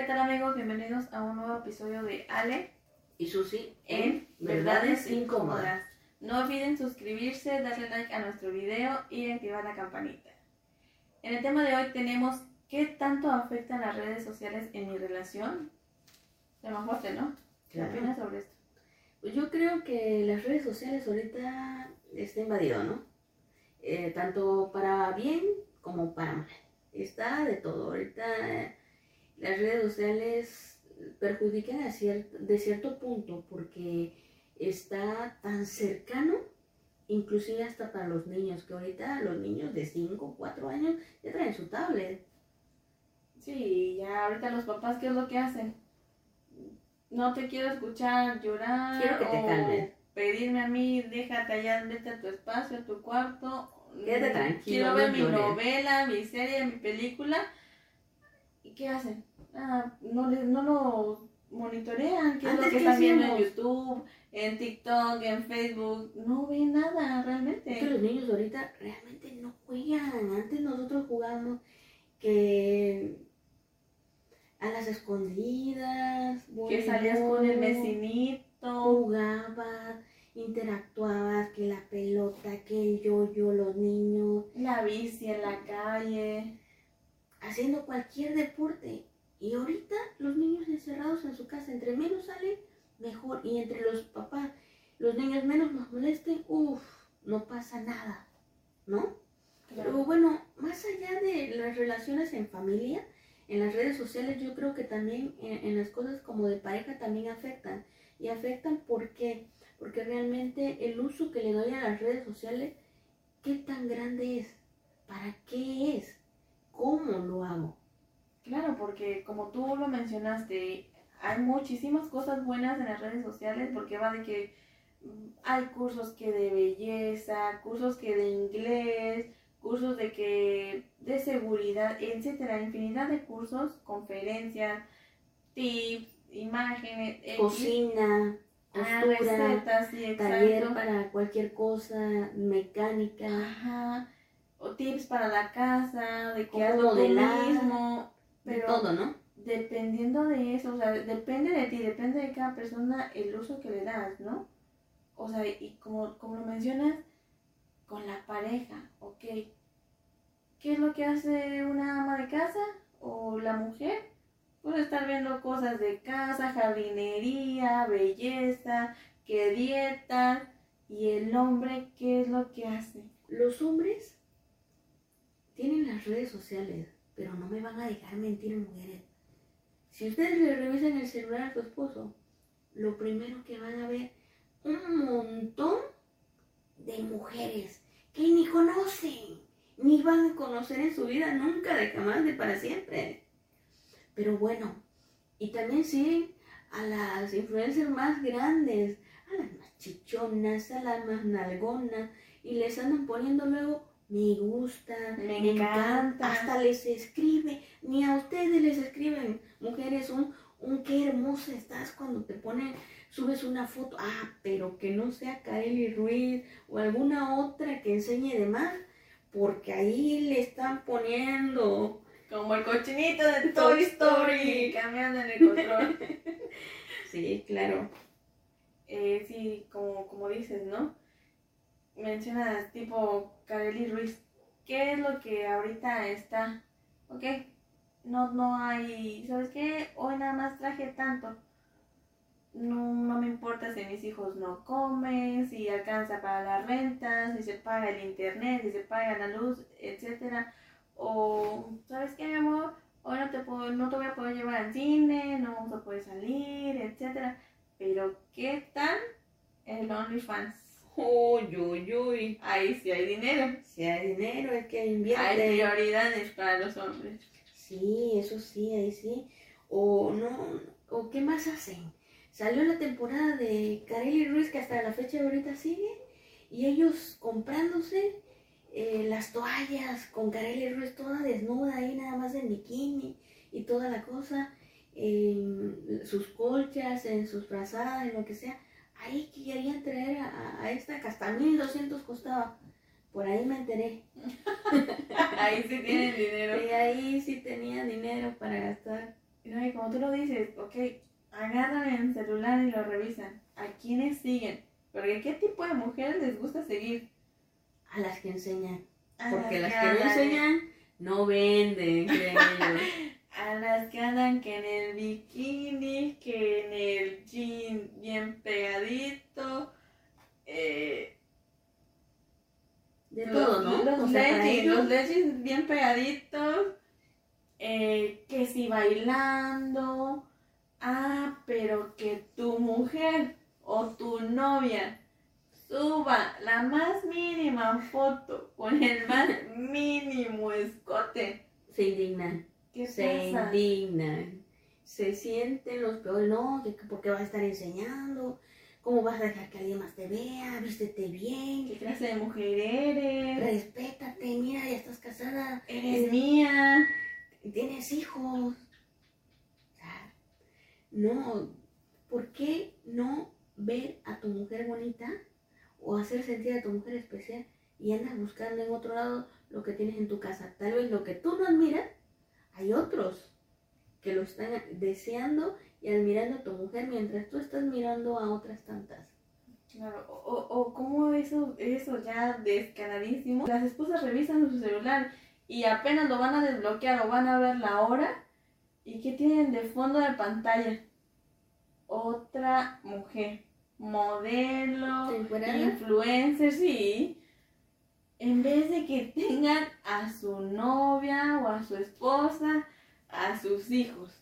¿qué tal amigos? Bienvenidos a un nuevo episodio de Ale y Susi en Verdades Incómodas. No olviden suscribirse, darle like a nuestro video y activar la campanita. En el tema de hoy tenemos ¿qué tanto afectan las redes sociales en mi relación? más fuerte, ¿no? ¿Qué opinas sobre esto? Pues yo creo que las redes sociales ahorita está invadido, ¿no? Eh, tanto para bien como para mal. Está de todo. Ahorita las redes sociales perjudican a de cierto punto porque está tan cercano, inclusive hasta para los niños, que ahorita los niños de 5, 4 años ya traen su tablet. Sí, ya ahorita los papás, ¿qué es lo que hacen? No te quiero escuchar llorar. Quiero que te calmes. Pedirme a mí, déjate allá, vete a tu espacio, a tu cuarto. Quédate tranquilo. Quiero ver mi novela, mi serie, mi película. ¿Y qué hacen? Ah, no, les, no lo monitorean, qué es lo que están viendo en YouTube, en TikTok, en Facebook, no ven nada realmente. que los niños ahorita realmente no juegan. Antes nosotros jugábamos que a las escondidas, que salías con el vecinito, jugabas, interactuabas, que la pelota, que el yo-yo, los niños, la bici en la calle, haciendo cualquier deporte. Y ahorita los niños encerrados en su casa, entre menos salen, mejor. Y entre los papás, los niños menos nos molesten, uff, no pasa nada, ¿no? Pero bueno, más allá de las relaciones en familia, en las yo creo que también en, las cosas como de pareja también afectan. Y afectan porque, porque realmente el uso que le doy a las redes sociales, ¿qué tan grande es? ¿Para qué es? ¿Cómo lo hago? Claro, porque como tú lo mencionaste, hay muchísimas cosas buenas en las redes sociales porque va de que mm, hay cursos que de belleza, cursos que de inglés, cursos de que de seguridad, etcétera, infinidad de cursos, conferencias, tips, imágenes, cocina, ah, costura, taller para cualquier cosa, mecánica, Ajá. o tips para la casa, de hago tú mismo, pero todo, ¿no? Dependiendo de eso, o sea, depende de ti, depende de cada persona el uso que le das, ¿no? O sea, y como, como lo mencionas, con la pareja, ok. ¿Qué es lo que hace una ama de casa o la mujer? Pues estar viendo cosas de casa, jardinería, belleza, qué dieta. ¿Y el hombre qué es lo que hace? Los hombres tienen las redes sociales, pero no me van a dejar mentir mujeres. Si ustedes le revisan el celular a su esposo, lo primero que van a ver un montón de mujeres que ni conocen, ni van a conocer en su vida nunca, de jamás, de para siempre. Pero bueno, y también siguen a las influencers más grandes, a las más chichonas, a las más nalgonas, y les andan poniendo luego me gusta, me, encanta. hasta les escribe, ni a ustedes les escriben, mujeres, un, un qué hermosa estás cuando te ponen subes una foto, ah, pero que no sea Kaeli Ruiz o alguna otra que enseñe de más, porque ahí le están poniendo. Como el cochinito de Toy Story, cambiando en el control. sí, claro. Eh, sí, como, como dices, ¿no? Mencionas tipo Kareli Ruiz. ¿Qué es lo que ahorita está? Ok, no, no hay, ¿sabes qué? Hoy nada más traje tanto no, no me importa si mis hijos no comen, si alcanza para la renta, si se paga el internet, si se paga la luz, etcétera. O, ¿sabes qué, mi amor? Hoy no te, puedo, no te voy a poder llevar al cine, no vamos a poder salir, etcétera. Pero, ¿qué tal el OnlyFans? Uy, uy, uy. Ahí sí hay dinero. Si hay dinero, es que invierte. Hay prioridades para los hombres. Sí, eso sí, ahí sí. O no, o qué más hacen Salió la temporada de Kareli Ruiz que hasta la fecha de ahorita sigue y ellos comprándose eh, las toallas con Kareli Ruiz toda desnuda ahí nada más en bikini y toda la cosa, en sus colchas, en sus frazadas, en lo que sea. Ahí querían traer a, esta que hasta 1200 costaba. Por ahí me enteré. ahí sí tienen dinero. Y ahí sí tenían dinero para gastar. No, y como tú lo dices, ok, agarran el celular y lo revisan. ¿A quiénes siguen? Porque ¿qué tipo de mujeres les gusta seguir? A las que enseñan. A Porque las que que no enseñan no venden, creen ellos. A las que andan que en el bikini, que en el jean bien pegadito. Eh, De los, todo, ¿no? Los, leggings, ellos- los leggings bien pegaditos. eh, que si bailando. Ah, pero que tu mujer o tu novia suba la más mínima foto con el más mínimo escote. se indignan. ¿Qué se pasa? indignan. Se sienten los peores. No, que, que ¿por qué vas a estar enseñando? ¿Cómo vas a dejar que alguien más te vea? Vístete bien. ¿Qué clase de mujer eres? Respétate, mira, ya estás casada. Eres mía. tienes hijos. No, ¿por qué no ver a tu mujer bonita o hacer sentir a tu mujer especial y andas buscando en otro lado lo que tienes en tu casa? Tal vez lo que tú no admiras, hay otros que lo están deseando y admirando a tu mujer mientras tú estás mirando a otras tantas. Claro, o, o, como eso, eso ya descaradísimo. Las esposas revisan su celular y apenas lo van a desbloquear o van a ver la hora. ¿Y qué tienen de fondo de pantalla? Otra mujer, modelo, influencer, sí. En vez de que tengan a su novia o a su esposa, a sus hijos.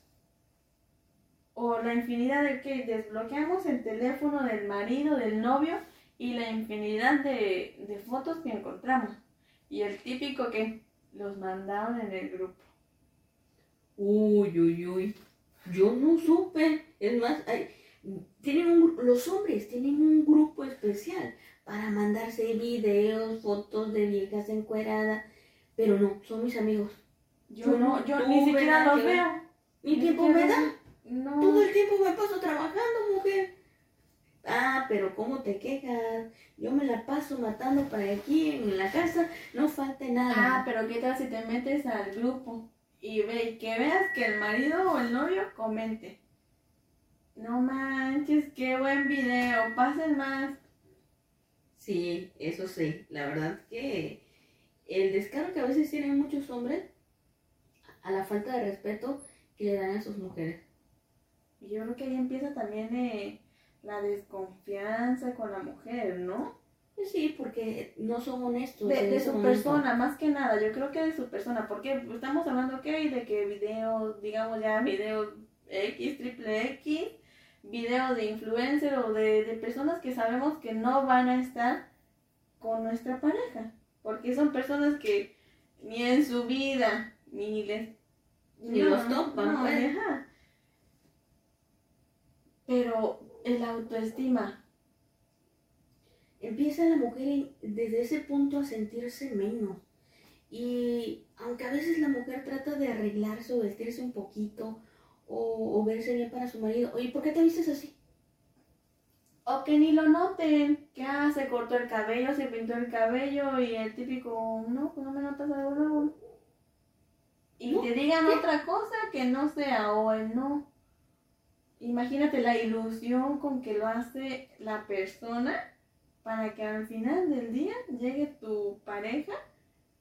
O la infinidad de que desbloqueamos el teléfono del marido, del novio y la infinidad de, de fotos que encontramos. Y el típico que los mandaron en el grupo. Uy, uy, uy. Yo no supe. Es más, hay- tienen un, los hombres tienen un grupo especial para mandarse videos, fotos de viejas encueradas. Pero no, son mis amigos. Yo no, yo ni siquiera los veo. Ni Ni tiempo me da. No. Todo el tiempo me paso trabajando, mujer. Ah, pero ¿cómo te quejas? Yo me la paso matando para aquí en la casa, no falte nada. Ah, pero ¿qué tal si te metes al grupo y ve que veas que el marido o el novio comente? No manches, qué buen video, pasen más. Sí, eso sí, la verdad que el descaro que a veces tienen muchos hombres a la falta de respeto que le dan a sus mujeres. Y yo creo que ahí empieza también eh, la desconfianza con la mujer, ¿no? Pues sí, porque no son honestos. De, su momento. persona, más que nada, yo creo que de su persona, porque estamos hablando, ok, de que videos, digamos ya videos X, triple X, videos de influencer o de, de personas que sabemos que no van a estar con nuestra pareja, porque son personas que ni en su vida, ni les... Ni los topan, no, pues. Pero el autoestima, Empieza la mujer desde ese punto a sentirse menos. Y aunque a veces la mujer trata de arreglarse o vestirse un poquito o, o verse bien para su marido, oye, ¿por qué te vistes así? O que ni lo noten, que ah, se cortó el cabello, se pintó el cabello y el típico, no, pues no me notas algo nuevo. Y No, te digan ¿qué? otra cosa que no sea o el no. Imagínate la ilusión con que lo hace la persona para que al final del día llegue tu pareja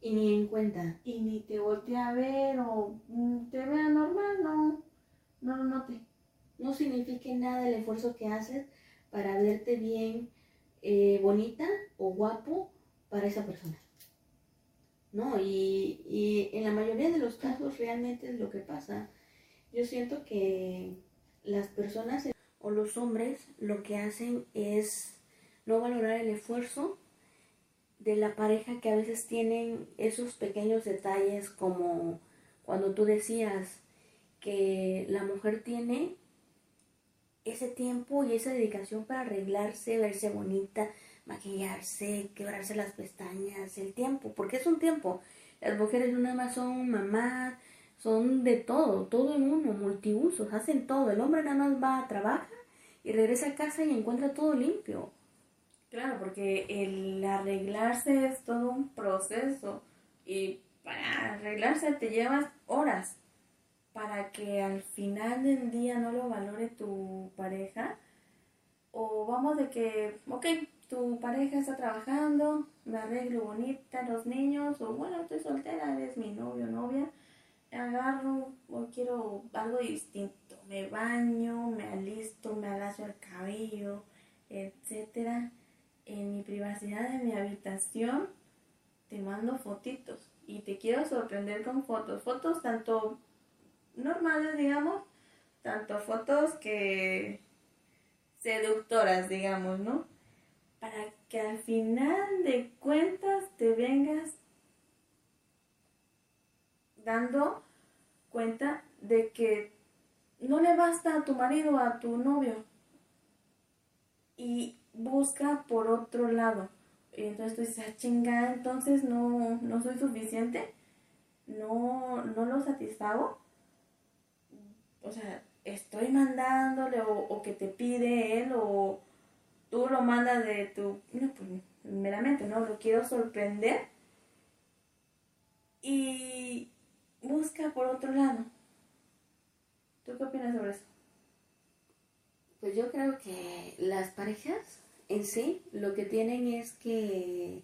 Y ni en cuenta. y ni te voltee a ver o mm, te vea normal, no, no lo note. No signifique nada el esfuerzo que haces para verte bien, eh, bonita o guapo para esa persona. No, y, y en la mayoría de los casos realmente es lo que pasa. Yo siento que las personas o los hombres lo que hacen es no valorar el esfuerzo de la pareja que a veces tienen esos pequeños detalles como cuando tú decías que la mujer tiene ese tiempo y esa dedicación para arreglarse, verse bonita, maquillarse, quebrarse las pestañas, el tiempo, porque es un tiempo. Las mujeres no nada más son mamás, son de todo, todo en uno, multiusos, hacen todo. El hombre nada más va a trabajar y regresa a casa y encuentra todo limpio. Claro, porque el arreglarse es todo un proceso y para arreglarse te llevas horas para que al final del día no lo valore tu pareja. O vamos de que, ok, tu pareja está trabajando, me arreglo bonita, los niños, o bueno, estoy soltera, eres mi novio novia, agarro o quiero algo distinto, me baño, me alisto, me alacio el cabello, etcétera, en mi privacidad de mi habitación, te mando fotitos. Y te quiero sorprender con fotos, fotos tanto normales, digamos, tanto fotos que seductoras, digamos, ¿no? Para que al final de cuentas te vengas dando cuenta de que no le basta a tu marido a tu novio y busca por otro lado. Y entonces tú dices, ah, chingada, entonces no, no soy suficiente, no, no lo satisfago. O sea, estoy mandándole o, o que te pide él o tú lo mandas de tu, no, pues meramente, ¿no? Lo quiero sorprender. Y busca por otro lado. ¿Tú qué opinas sobre eso? Pues yo creo que las parejas en sí lo que tienen es que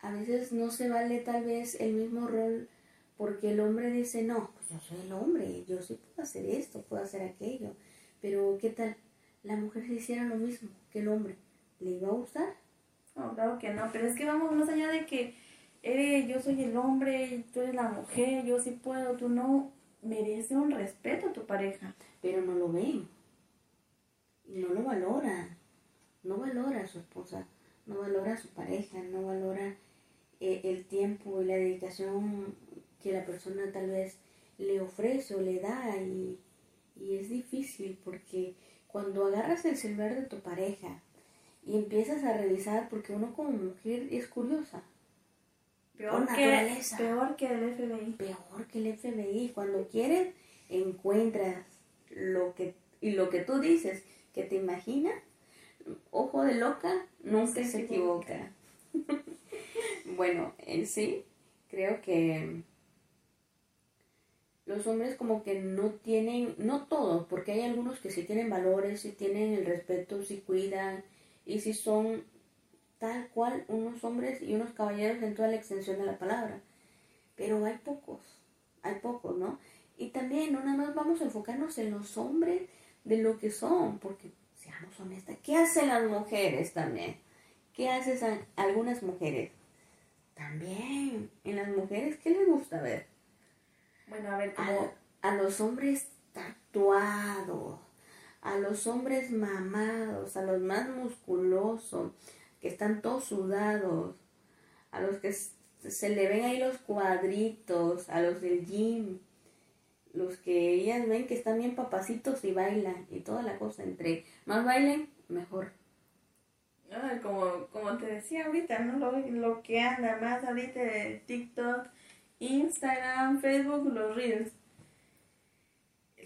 a veces no se vale tal vez el mismo rol porque el hombre dice, no, pues yo soy el hombre, yo sí puedo hacer esto, puedo hacer aquello. Pero ¿qué tal? La mujer si hiciera lo mismo que el hombre, ¿le iba a gustar? No, claro que no, pero es que vamos más allá de que eres, yo soy el hombre, tú eres la mujer, yo sí puedo, tú no, merece un respeto a tu pareja. Pero no lo ven, no lo valora, no valora a su esposa, no valora a su pareja, no valora eh, el tiempo y la dedicación que la persona tal vez le ofrece o le da. Y, y es difícil porque cuando agarras el celular de tu pareja y empiezas a revisar, porque uno como mujer es curiosa, Peor que, peor que el FBI. Peor que el FBI. Cuando quieres, encuentras lo que, y lo que tú dices, que te imaginas, ojo de loca, nunca se, equivoca. bueno, en sí, creo que los hombres como que no tienen, no todos, porque hay algunos que sí tienen valores, sí tienen el respeto, sí cuidan, y sí son tal cual unos hombres y unos caballeros en toda la extensión de la palabra. Pero hay pocos, hay pocos, ¿no? Y también no nada más vamos a enfocarnos en los hombres de lo que son, porque seamos honestas, ¿qué hacen las mujeres también? ¿Qué hacen algunas mujeres? También, en las mujeres, ¿qué les gusta ver? Bueno, a ver, como... A, a los hombres tatuados, a los hombres mamados, a los más musculosos, que están todos sudados, a los que se le ven ahí los cuadritos, a los del gym, los que ellas ven que están bien papacitos y bailan y toda la cosa. Entre más bailen, mejor. como, como te decía ahorita, ¿no? Lo, lo que anda más ahorita de TikTok, Instagram, Facebook, los Reels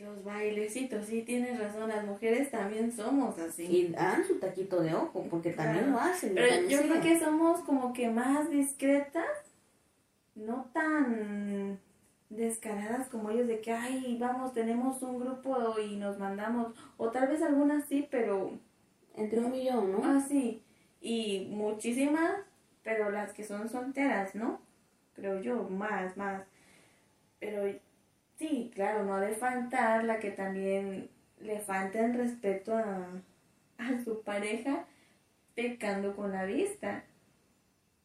los bailecitos, sí, tienes razón, las mujeres también somos así. Y dan su taquito de ojo, porque también lo hacen. Pero yo creo que somos como que más discretas, no tan descaradas como ellos de que, ay, vamos, tenemos un grupo y nos mandamos, o tal vez algunas sí, pero... Entre un millón, ¿no? Ah, sí, y muchísimas, pero las que son solteras, ¿no? Creo yo, más, más. Pero Sí, claro, no ha de faltar la que también le falta el respeto a, su pareja pecando con la vista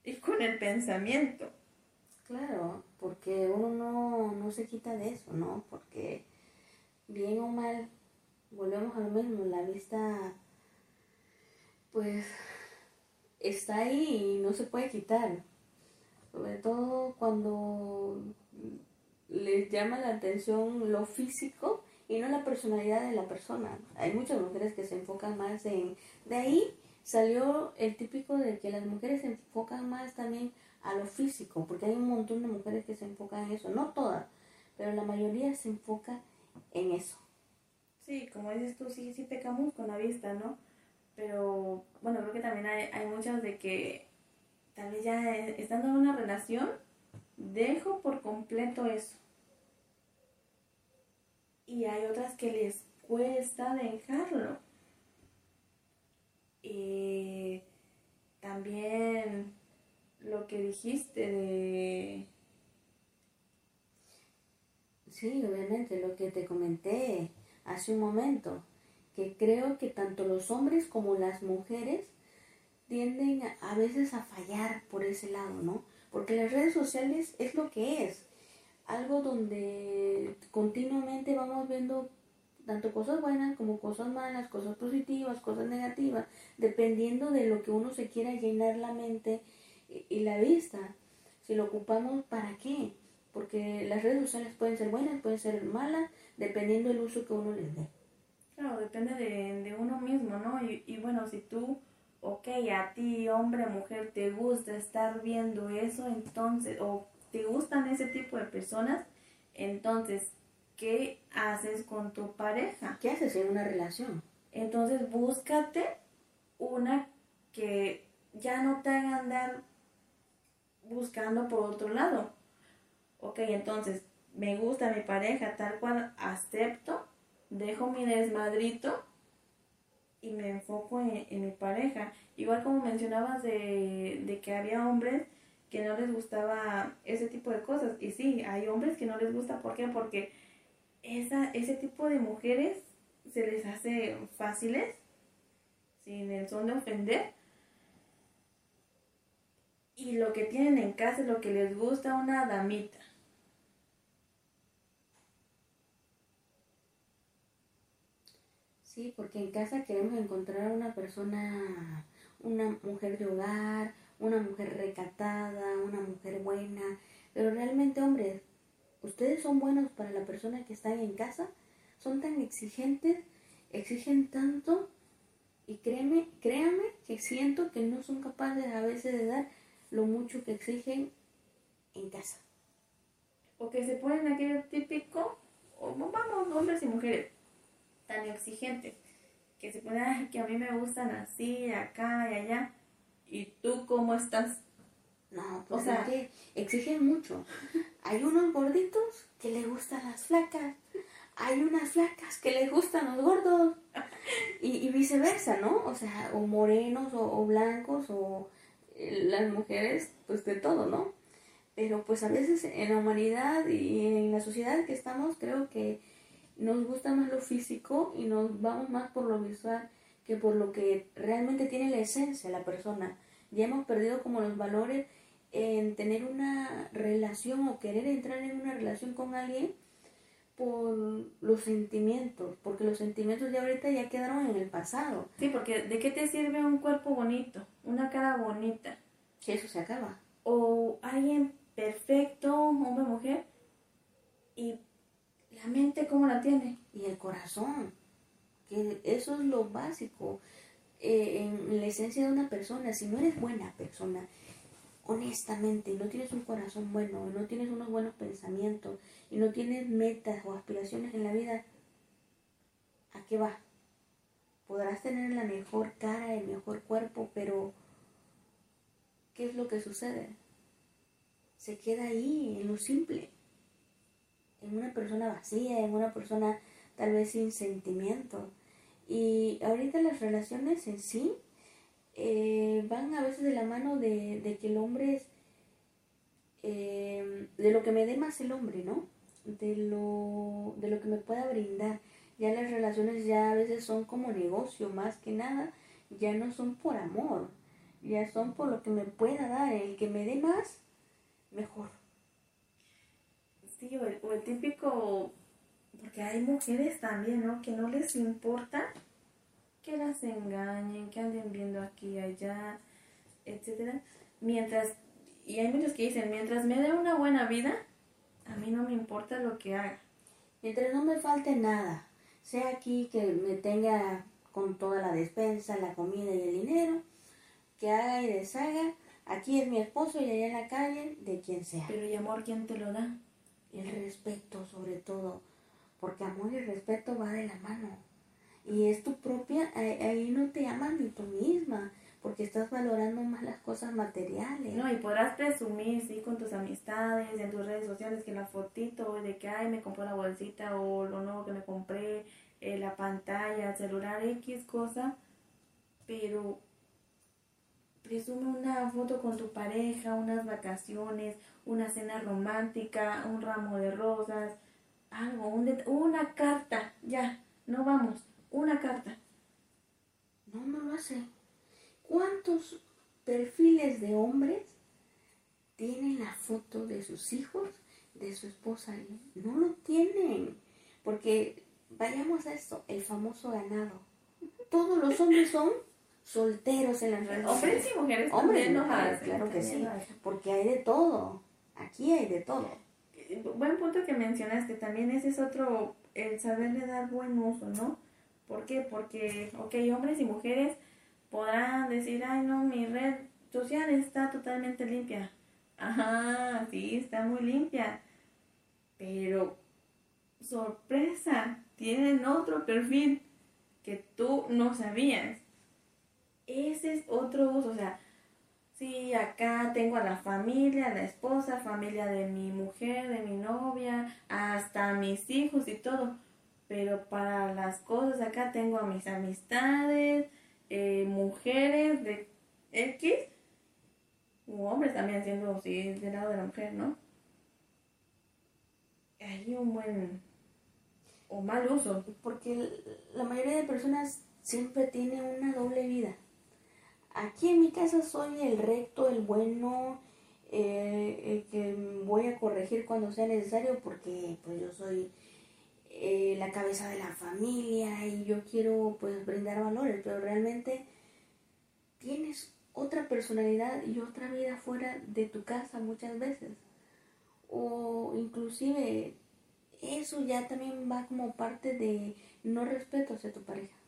y con el pensamiento. Claro, porque uno no, se quita de eso, ¿no? Porque bien o mal, volvemos a lo mismo, la vista pues está ahí y no se puede quitar. Sobre todo cuando les llama la atención lo físico y no la personalidad de la persona. Hay muchas mujeres que se enfocan más en... De ahí salió el típico de que las mujeres se enfocan más también a lo físico, porque hay un montón de mujeres que se enfocan en eso, no todas, pero la mayoría se enfoca en eso. Sí, como dices tú, sí, sí pecamos con la vista, ¿no? Pero bueno, creo que también hay, hay muchas de que tal vez ya estando en una relación, dejo por completo eso y hay otras que les cuesta dejarlo. Y también lo que dijiste de... Sí, obviamente, lo que te comenté hace un momento, que creo que tanto los hombres como las mujeres tienden a, veces a fallar por ese lado, ¿no? Porque las redes sociales es lo que es, algo donde continuamente vamos viendo tanto cosas buenas como cosas malas, cosas positivas, cosas negativas, dependiendo de lo que uno se quiera llenar la mente y la vista. Si lo ocupamos, ¿para qué? Porque las redes sociales pueden ser buenas, pueden ser malas, dependiendo del uso que uno les dé. Claro, depende de, uno mismo, ¿no? Y, y bueno, si tú, ok, a ti, hombre, mujer, te gusta estar viendo eso, entonces, o te gustan ese tipo de personas, entonces, ¿qué haces con tu pareja? ¿Qué haces en una relación? Entonces, búscate una que ya no te haga andar buscando por otro lado. Ok, entonces, me gusta mi pareja tal cual acepto, dejo mi desmadrito y me enfoco en, mi pareja. Igual como mencionabas de, de que había hombres que no les gustaba ese tipo de cosas. Y sí, hay hombres que no les gusta. ¿Por qué? Porque esa, ese tipo de mujeres se les hace fáciles, sin el son de ofender. Y lo que tienen en casa es lo que les gusta una damita. Sí, porque en casa queremos encontrar una persona, una mujer de hogar, una mujer recatada, una mujer buena, pero realmente, hombres, ustedes son buenos para la persona que está en casa, son tan exigentes, exigen tanto y créeme, créanme que siento que no son capaces a veces de dar lo mucho que exigen en casa. O que se ponen aquello típico, o vamos, hombres y mujeres, tan exigentes, que se ponen, que a mí me gustan así, acá y allá ¿Y tú cómo estás? No, pues o sea, que exigen mucho. Hay unos gorditos que les gustan las flacas. Hay unas flacas que les gustan los gordos. Y, viceversa, ¿no? O sea, o morenos o, blancos o eh, las mujeres, pues de todo, ¿no? Pero pues a veces en la humanidad y en la sociedad que estamos, creo que nos gusta más lo físico y nos vamos más por lo visual que por lo que realmente tiene la esencia la persona. Ya hemos perdido como los valores en tener una relación o querer entrar en una relación con alguien por los sentimientos, porque los sentimientos de ahorita ya quedaron en el pasado. Sí, porque ¿de qué te sirve un cuerpo bonito, una cara bonita? Que eso se acaba. O alguien perfecto, hombre o mujer, y la mente cómo la tiene. Y el corazón que eso es lo básico eh, en la esencia de una persona. Si no eres buena persona, honestamente, y no tienes un corazón bueno, y no tienes unos buenos pensamientos, y no tienes metas o aspiraciones en la vida, ¿a qué va? Podrás tener la mejor cara, el mejor cuerpo, pero ¿qué es lo que sucede? Se queda ahí, en lo simple, en una persona vacía, en una persona tal vez sin sentimiento. Y ahorita las relaciones en sí eh, van a veces de la mano de, que el hombre es, eh, de lo que me dé más el hombre, ¿no? De lo, de lo que me pueda brindar. Ya las relaciones ya a veces son como negocio, más que nada, ya no son por amor, ya son por lo que me pueda dar. El que me dé más, mejor. Sí, o o el típico porque hay mujeres también, ¿no? Que no les importa que las engañen, que anden viendo aquí y allá, etcétera. Mientras, y hay muchos que dicen, mientras me dé una buena vida, a mí no me importa lo que haga. Mientras no me falte nada, sea aquí que me tenga con toda la despensa, la comida y el dinero, que haga y deshaga, aquí es mi esposo y allá en la calle, de quien sea. Pero ¿y amor quién te lo da? El respeto sobre todo porque amor y respeto va de la mano. Y es tu propia, ahí no te amas ni tú misma, porque estás valorando más las cosas materiales. No, y podrás presumir, sí, con tus amistades, en tus redes sociales, que la fotito de que, ay, me compré la bolsita o lo nuevo que me compré, eh, la pantalla, el celular, X cosa, pero presume una foto con tu pareja, unas vacaciones, una cena romántica, un ramo de rosas, algo, una carta, ya, no vamos, una carta. No, no lo hace. ¿Cuántos perfiles de hombres tienen la foto de sus hijos, de su esposa? No lo tienen, porque vayamos a esto, el famoso ganado. Todos los hombres son solteros en las redes Hombres y mujeres Hombres y mujeres, claro que sí, porque hay de todo. Aquí hay de todo. Buen punto que mencionaste, también ese es otro, el saberle dar buen uso, ¿no? ¿Por qué? Porque, ok, hombres y mujeres podrán decir, ay, no, mi red social está totalmente limpia. Ajá, sí, está muy limpia. Pero, sorpresa, tienen otro perfil que tú no sabías. Ese es otro uso, o sea, sí, acá tengo a la familia, a la esposa, familia de mi mujer, de mi novia, hasta mis hijos y todo. Pero para las cosas acá tengo a mis amistades, eh, mujeres de X, u hombres también siendo, sí, del lado de la mujer, ¿no? Hay un buen o mal uso. Porque la mayoría de personas siempre tiene una doble vida. Aquí en mi casa soy el recto, el bueno, eh, el que voy a corregir cuando sea necesario porque pues yo soy eh, la cabeza de la familia y yo quiero pues brindar valores, pero realmente tienes otra personalidad y otra vida fuera de tu casa muchas veces. O inclusive eso ya también va como parte de no respeto hacia tu pareja.